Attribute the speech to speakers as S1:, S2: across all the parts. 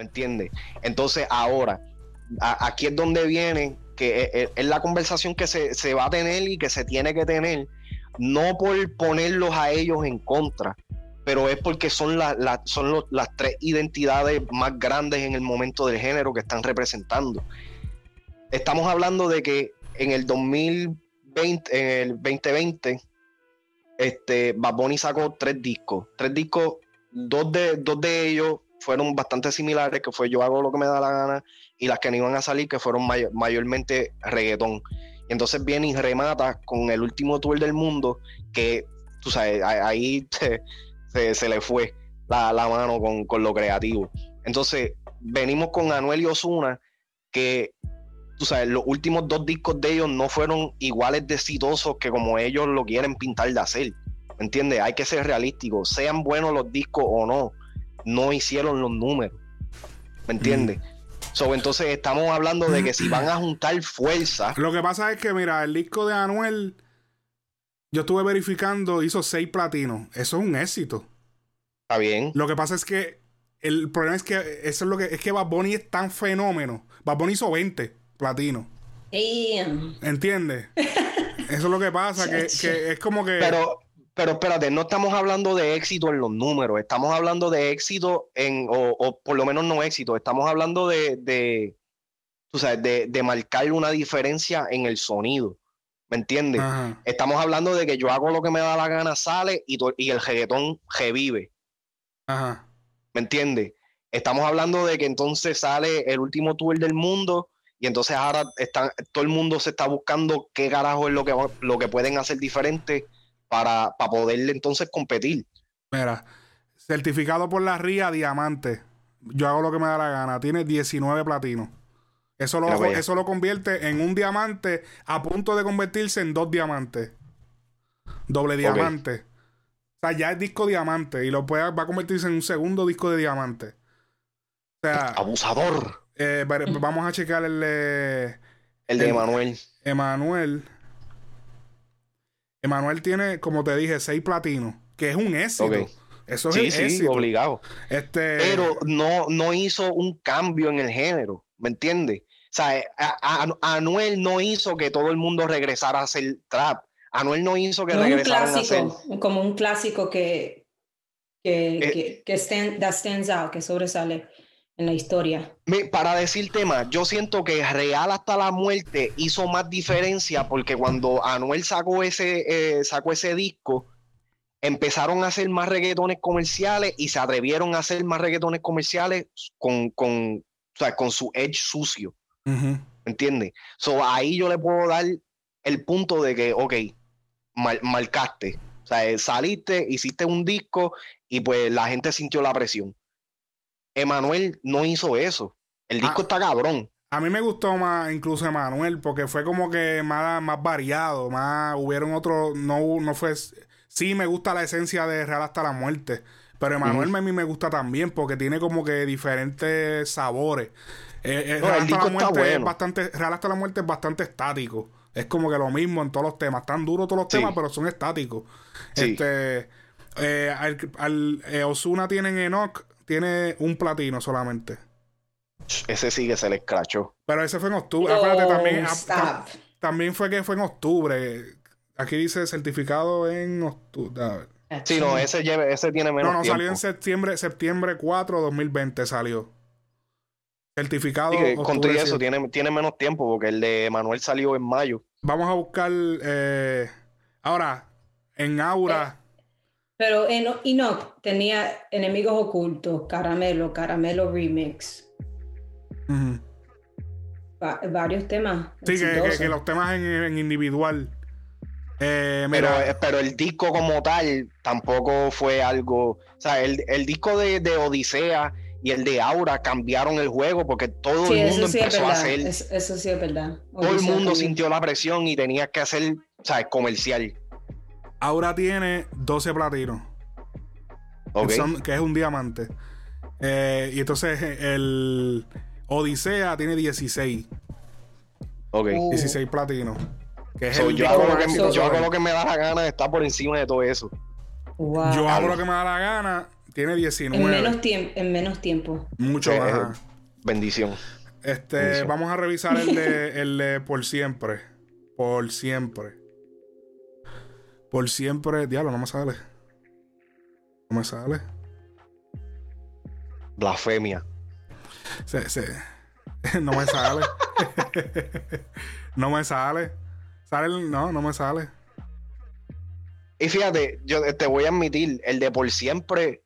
S1: ¿Me entiendes? Entonces ahora, aquí es donde viene, que es, la conversación que se, se, va a tener y que se tiene que tener, no por ponerlos a ellos en contra, pero es porque son, son las tres identidades más grandes en el momento del género que están representando. Estamos hablando de que en el 2020, en el 2020, este, Bad sacó tres discos. Tres discos, dos de, dos de ellos fueron bastante similares, que fue Yo hago lo que me da la gana, y las que no iban a salir, que fueron mayormente reggaetón. Y entonces viene y remata con el último tour del mundo, que tú sabes, ahí se, le fue la, mano con, lo creativo. Entonces, venimos con Anuel y Osuna, que tú sabes, los últimos dos discos de ellos no fueron iguales de exitosos que como ellos lo quieren pintar de hacer. ¿Me entiendes? Hay que ser realísticos. Sean buenos los discos o no, no hicieron los números. ¿Me entiendes? Mm. entonces estamos hablando de que si van a juntar fuerza.
S2: Lo que pasa es que, mira, el disco de Anuel, yo estuve verificando, hizo seis platinos. Eso es un éxito.
S1: Está bien.
S2: Lo que pasa es que el problema es que eso es lo que es que Bad Bunny es tan fenómeno. Bad Bunny hizo 20 platinos. ¿Entiendes? eso es lo que pasa, que, que, es como que.
S1: Pero, pero espérate, no estamos hablando de éxito en los números, estamos hablando de éxito en, o, por lo menos no éxito, estamos hablando de, de tú sabes, de, marcar una diferencia en el sonido. ¿Me entiendes? Estamos hablando de que yo hago lo que me da la gana, sale y, y el reggaetón revive.
S2: Ajá.
S1: ¿Me entiendes? Estamos hablando de que entonces sale el último tour del mundo y entonces ahora están, todo el mundo se está buscando qué carajo es lo que, lo que pueden hacer diferente para, para poderle entonces competir.
S2: Mira, certificado por la RIA Diamante. Yo hago lo que me da la gana. Tiene 19 platinos. Eso lo, eso lo convierte en un diamante a punto de convertirse en dos diamantes. Doble diamante. O sea, ya es disco diamante y lo puede, va a convertirse en un segundo disco de diamante. O sea.
S1: Abusador.
S2: Eh, vamos a checar el.
S1: el de Emanuel.
S2: Emanuel. Emanuel tiene, como te dije, seis platinos, que es un éxito. Eso es sí, sí, éxito.
S1: obligado.
S2: Este...
S1: Pero no, no hizo un cambio en el género, ¿me entiendes? O sea, Anuel no hizo que todo el mundo regresara a hacer trap. Anuel no hizo que regresara a hacer...
S3: Como un clásico que, que, eh, que, que stands out, que sobresale en la historia.
S1: Para decirte más, yo siento que Real hasta la muerte hizo más diferencia porque cuando Anuel sacó ese, eh, sacó ese disco, empezaron a hacer más reggaetones comerciales y se atrevieron a hacer más reggaetones comerciales con, con, con su edge sucio. ¿Me entiendes? So, ahí yo le puedo dar el punto de que, ok, marcaste. O sea, saliste, hiciste un disco y pues la gente sintió la presión. Emanuel no hizo eso. El disco ah, está cabrón.
S2: A mí me gustó más incluso Emanuel porque fue como que más, más variado, más hubieron otros, no, no fue, sí me gusta la esencia de Real hasta la muerte, pero Emanuel a mí me gusta también porque tiene como que diferentes sabores. Eh, eh, Real, hasta la muerte es bastante, Real hasta la muerte es bastante estático. Es como que lo mismo en todos los temas. Están duros todos los temas, pero son estáticos. Este, eh, al, Osuna tienen Enoch tiene un platino solamente.
S1: Ese sí que se le escrachó.
S2: Pero ese fue en octubre. también, ah, también fue que fue en octubre. Aquí dice certificado en octubre.
S1: Sí, no, ese, ese tiene menos
S2: No,
S1: no,
S2: salió en septiembre, septiembre 4 2020 salió. Certificado.
S1: Sí, eso, tiene, tiene menos tiempo porque el de Manuel salió en mayo.
S2: Vamos a buscar. Eh, ahora, en Aura.
S3: Pero en Enoch tenía enemigos ocultos, Caramelo, Caramelo Remix. varios temas.
S2: Sí, que, los temas en, individual. Eh,
S1: pero, eh, pero, el disco como tal tampoco fue algo. O sea, el, disco de, Odisea y el de Aura cambiaron el juego porque todo el mundo empezó a hacer.
S3: eso sí es verdad.
S1: todo el mundo sintió la presión y tenía que hacer, o sea, comercial.
S2: Ahora tiene 12 platinos. que es un diamante. Eh, y entonces el Odisea tiene 16.
S1: Ok.
S2: 16 platinos.
S1: yo, hago lo, que, yo hago lo que me da la gana de estar por encima de todo eso.
S2: Yo hago lo que me da la gana tiene 19.
S3: En menos, tiempo en menos tiempo.
S2: Mucho más.
S1: bendición.
S2: Este, vamos a revisar el de, el de Por Siempre. Por Siempre. Por Siempre. Diablo, no me sale. No me sale.
S1: Blasfemia.
S2: Sí, sí. No me sale. no me sale. Sale no, no me sale.
S1: Y fíjate, yo te voy a admitir, el de por siempre.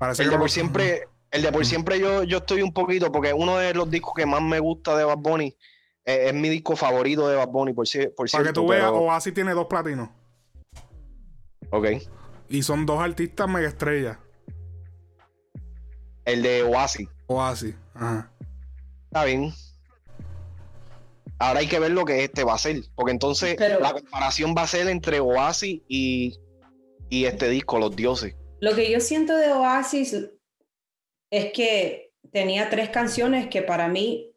S1: el de por siempre. El de por siempre yo, yo estoy un poquito, porque uno de los discos que más me gusta de Bad Bunny es, mi disco favorito de Bad Bunny, por, por
S2: Para que tú veas, Oasis tiene dos platinos.
S1: Ok.
S2: Y son dos artistas mega estrellas.
S1: El de Oasis.
S2: Oasis, ajá.
S1: Está bien. Ahora hay que ver lo que este va a ser. Porque entonces la comparación va a ser entre Oasis y, y este disco, Los Dioses.
S3: Lo que yo siento de Oasis es que tenía tres canciones que para mí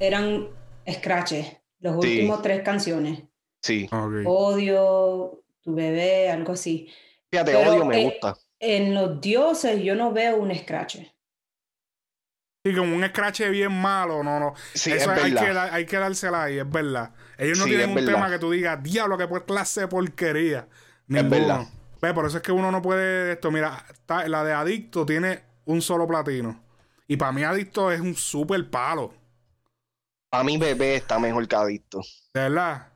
S3: eran scratches. Los últimos tres canciones.
S1: Sí.
S3: Odio, tu bebé, algo así.
S1: Fíjate, odio me gusta.
S3: En los dioses yo no veo un scratch.
S2: Sí, como un scratch bien malo, no, no.
S1: Sí, Eso hay,
S2: que, hay que dársela ahí, es verdad. Ellos no tienen un tema que tú digas, diablo, que pues clase de porquería. Es verdad. por eso es que uno no puede esto. Mira, la de Adicto tiene un solo platino. Y para mí Adicto es un súper palo.
S1: Para mí Bebé está mejor que Adicto.
S2: ¿De verdad?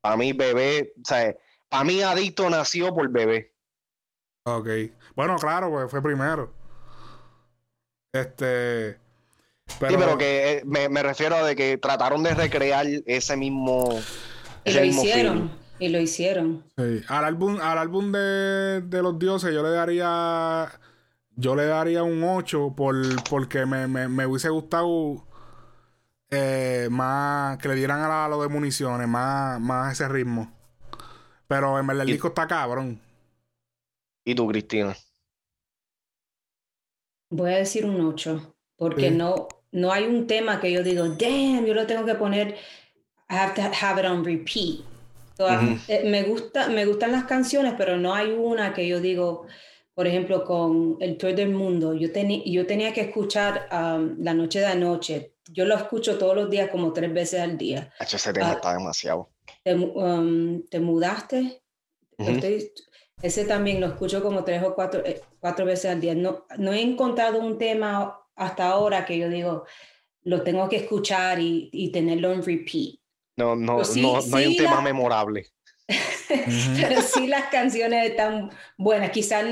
S1: Para mí Bebé, o sea, para mí Adicto nació por Bebé.
S2: Ok. Bueno, claro, pues fue primero. Este...
S1: Pero, sí, pero que eh, me, refiero a de que trataron de recrear ese mismo.
S3: Y lo hicieron. Y lo hicieron.
S2: Sí. Al álbum, al álbum de, los dioses, yo le daría. Yo le daría un 8 por, porque me, me, hubiese gustado eh, más que le dieran a, lo de municiones, más, más ese ritmo. Pero en verdad el disco está cabrón.
S1: ¿Y tú, Cristina?
S3: Voy a decir un 8, porque no, no hay un tema que yo digo, damn, yo lo tengo que poner, I have to have it on repeat. Eh, me, gusta, me gustan las canciones, pero no hay una que yo digo, por ejemplo, con el Tour del Mundo, yo, yo tenía que escuchar um, La Noche de Anoche. Yo lo escucho todos los días, como tres veces al día.
S1: Ese tema ah, está demasiado.
S3: ¿Te, um, mudaste? ese también lo escucho como tres o cuatro, eh, cuatro veces al día. No, no he encontrado un tema hasta ahora que yo digo, lo tengo que escuchar y, y tenerlo en repeat.
S1: No, no, no, no, hay un tema memorable.
S3: pero sí las canciones están buenas. Quizás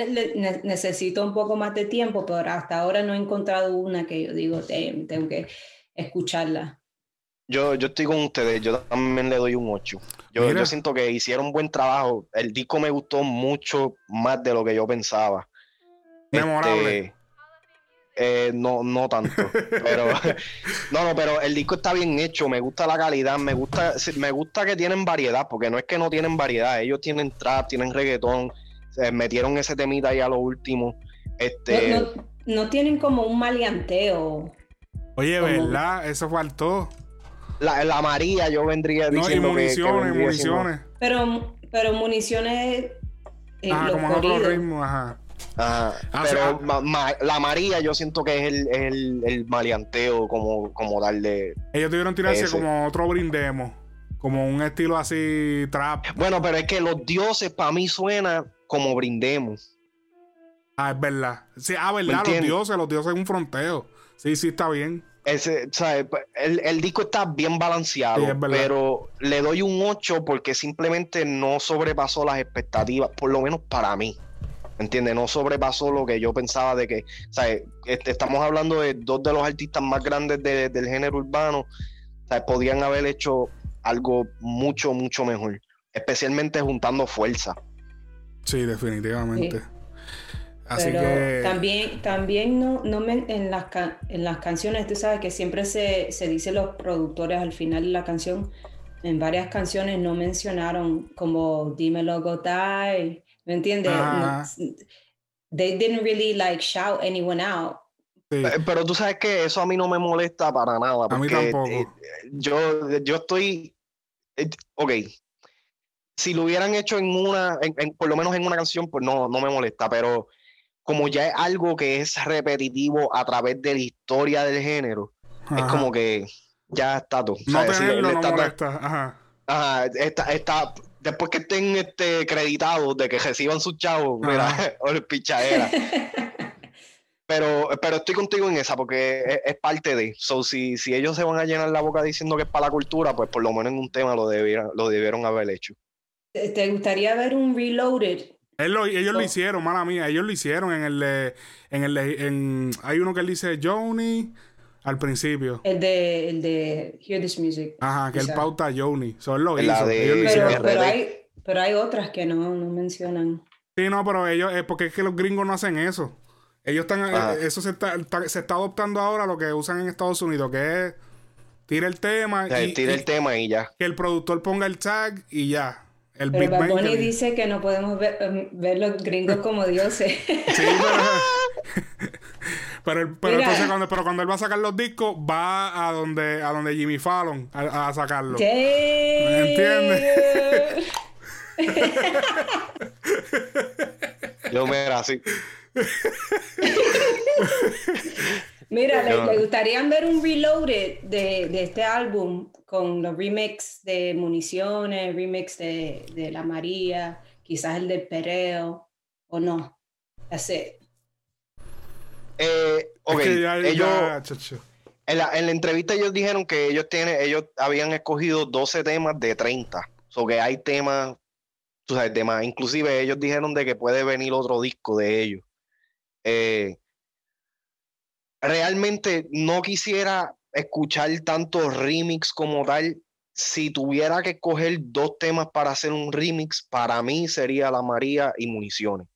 S3: necesito un poco más de tiempo, pero hasta ahora no he encontrado una que yo digo, tengo que escucharla.
S1: Yo, yo estoy con ustedes, yo también le doy un 8. Yo, yo, siento que hicieron un buen trabajo. El disco me gustó mucho más de lo que yo pensaba.
S2: Memorable. Este,
S1: eh, no, no tanto. Pero no, no, pero el disco está bien hecho, me gusta la calidad, me gusta, me gusta que tienen variedad, porque no es que no tienen variedad, ellos tienen trap, tienen reggaetón, metieron ese temita ahí a lo último. Este...
S3: No, tienen como un maleanteo.
S2: Oye, ¿verdad? Eso faltó.
S1: La, la María, yo vendría diciendo.
S2: No, y municiones, municiones.
S3: Pero, pero municiones.
S2: Eh, ah, como en otro ritmo, ajá.
S1: Ah, pero la María yo siento que es el, el, el maleanteo como, como darle...
S2: Ellos tuvieron tirarse como otro brindemo, como un estilo así trap.
S1: Bueno, pero es que los dioses para mí suena como brindemos.
S2: Ah, es verdad. Sí, ah, verdad, los dioses, los dioses es un fronteo. Sí, sí, está bien.
S1: Ese, el, el, disco está bien balanceado, pero le doy un 8 porque simplemente no sobrepasó las expectativas, por lo menos para mí. ¿Entiendes? No sobrepasó lo que yo pensaba de que, ¿sabes? Este, estamos hablando de dos de los artistas más grandes del género urbano, ¿sabes? Podían haber hecho algo mucho, mucho mejor, especialmente juntando fuerza.
S2: Sí, definitivamente.
S3: Así que... También, también no, no me, en, las, en las canciones, tú sabes que siempre se, se dice los productores al final de la canción, en varias canciones no mencionaron como Dímelo Gotay, ¿Me entiendes? they didn't really like shout anyone out.
S1: Pero tú sabes que eso a mí no me molesta para nada.
S2: a mí tampoco. Eh,
S1: yo, yo estoy. Eh, ok. Si lo hubieran hecho en una, en, por lo menos en una canción, pues no, no me molesta. Pero como ya es algo que es repetitivo a través de la historia del género, es como que ya está todo.
S2: No tenerlo no molesta. Ajá.
S1: Ajá, está, está, después que estén este, creditados de que reciban sus chavos, mira, o el pichadera. pero, pero estoy contigo en esa porque es, parte de. So, si, si ellos se van a llenar la boca diciendo que es para la cultura, pues por lo menos en un tema lo debieron, lo debieron haber hecho.
S3: ¿Te gustaría ver un Reloaded?
S2: ellos lo hicieron, mala mía, ellos lo hicieron en el en el en, hay uno que él dice Johnny al principio.
S3: El de, el de Hear This Music.
S2: Ajá, que él pauta Johnny. Eso lo hizo.
S3: pero, hay, pero hay otras que no, no mencionan.
S2: Sí, no, pero ellos, es porque es que los gringos no hacen eso. Ellos están, eh, eso se está, se está adoptando ahora lo que usan en Estados Unidos, que es tira el tema.
S1: y, tira el tema y ya.
S2: Que el productor ponga el tag y ya.
S3: El pero Bad dice que no podemos ver, em, ver, los gringos como dioses. sí,
S2: pero... Pero, pero entonces cuando, pero cuando él va a sacar los discos, va a donde, a donde Jimmy Fallon a, a sacarlo. ¿Me entiendes?
S1: Yo me era así.
S3: Mira, ¿le, gustaría ver un reloaded de, de, este álbum con los remix de Municiones, remix de, de La María, quizás el del Pereo, o no? Así.
S1: Eh, ellos, en, la, entrevista ellos dijeron que ellos tienen, ellos habían escogido 12 temas de 30. O que hay temas, tú sabes, temas. Inclusive ellos dijeron de que puede venir otro disco de ellos. Eh, realmente no quisiera escuchar tanto remix como tal. Si tuviera que escoger dos temas para hacer un remix, para mí sería La María y Municiones.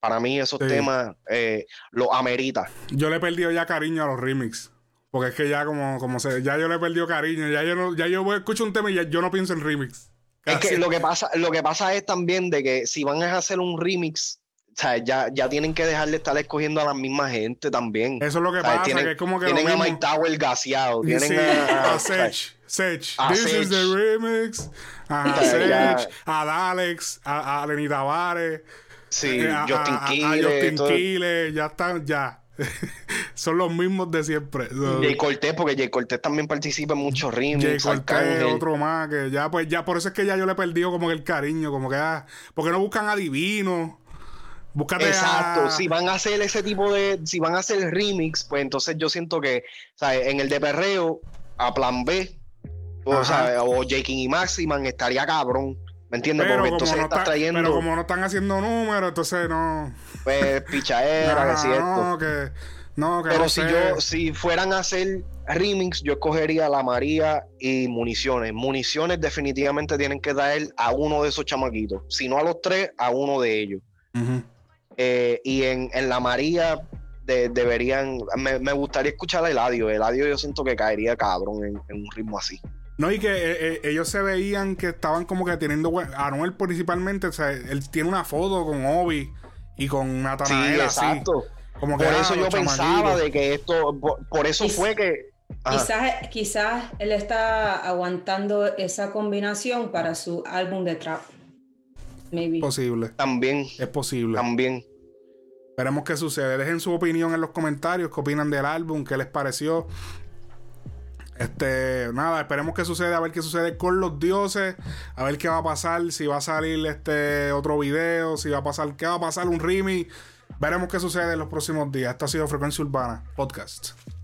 S1: Para mí esos temas eh, lo amerita.
S2: Yo le he perdido ya cariño a los remix. Porque es que ya como, como se, ya yo le he perdido cariño. Ya yo no, ya yo escucho un tema y ya yo no pienso en remix.
S1: Es que lo que pasa, lo que pasa es también de que si van a hacer un remix, sea, ya, ya tienen que dejar de estar escogiendo a la misma gente también.
S2: Eso es lo que pasa, tienen, que es como que
S1: Tienen a Mike Tower gaseado, tienen a,
S2: a Sech, Sech. This is the remix. A Sech, a Alex, a, a Lenny Tavares.
S1: Sí, eh, Justin Quiles.
S2: ya están, ya. Son los mismos de siempre.
S1: Jay Cortés, porque Jay Cortés también participa en muchos ritmos.
S2: Jay Cortés, otro más, que ya, pues ya, por eso es que ya yo le he perdido como que el cariño, como que, ah, porque no buscan adivinos. Búscate
S1: Exacto, si van a hacer ese tipo de, si van a hacer remix, pues entonces yo siento que, ¿sabes? En el de perreo, a plan B, o, sea, o Jake y Maximan estaría cabrón. ¿Me entiendes?
S2: Pero Porque entonces no trayendo. Pero como no están haciendo números, entonces no.
S1: Pues pichadera, es cierto. No, que. No, que Pero si yo, si fueran a hacer remix, yo escogería la María y municiones. Municiones definitivamente tienen que dar a uno de esos chamaquitos. Si no a los tres, a uno de ellos. Eh, y en, en, la María deberían. Me, me, gustaría escuchar a Eladio. Eladio yo siento que caería cabrón en, en un ritmo así.
S2: No, y que eh, eh, ellos se veían que estaban como que teniendo. Anuel principalmente, o sea, él tiene una foto con Obi y con Natanael. Sí, exacto.
S1: Como por eso yo pensaba de que esto. Por, eso fue que.
S3: Quizás, quizás él está aguantando esa combinación para su álbum de trap.
S2: Maybe. Posible.
S1: También.
S2: Es posible.
S1: También.
S2: Veremos qué sucede. Dejen su opinión en los comentarios. ¿Qué opinan del álbum? ¿Qué les pareció? Este, nada, esperemos que suceda, a ver qué sucede con los dioses, a ver qué va a pasar, si va a salir este otro video, si va a pasar, qué va a pasar, un remix. Veremos qué sucede en los próximos días. Esto ha sido Frecuencia Urbana Podcast.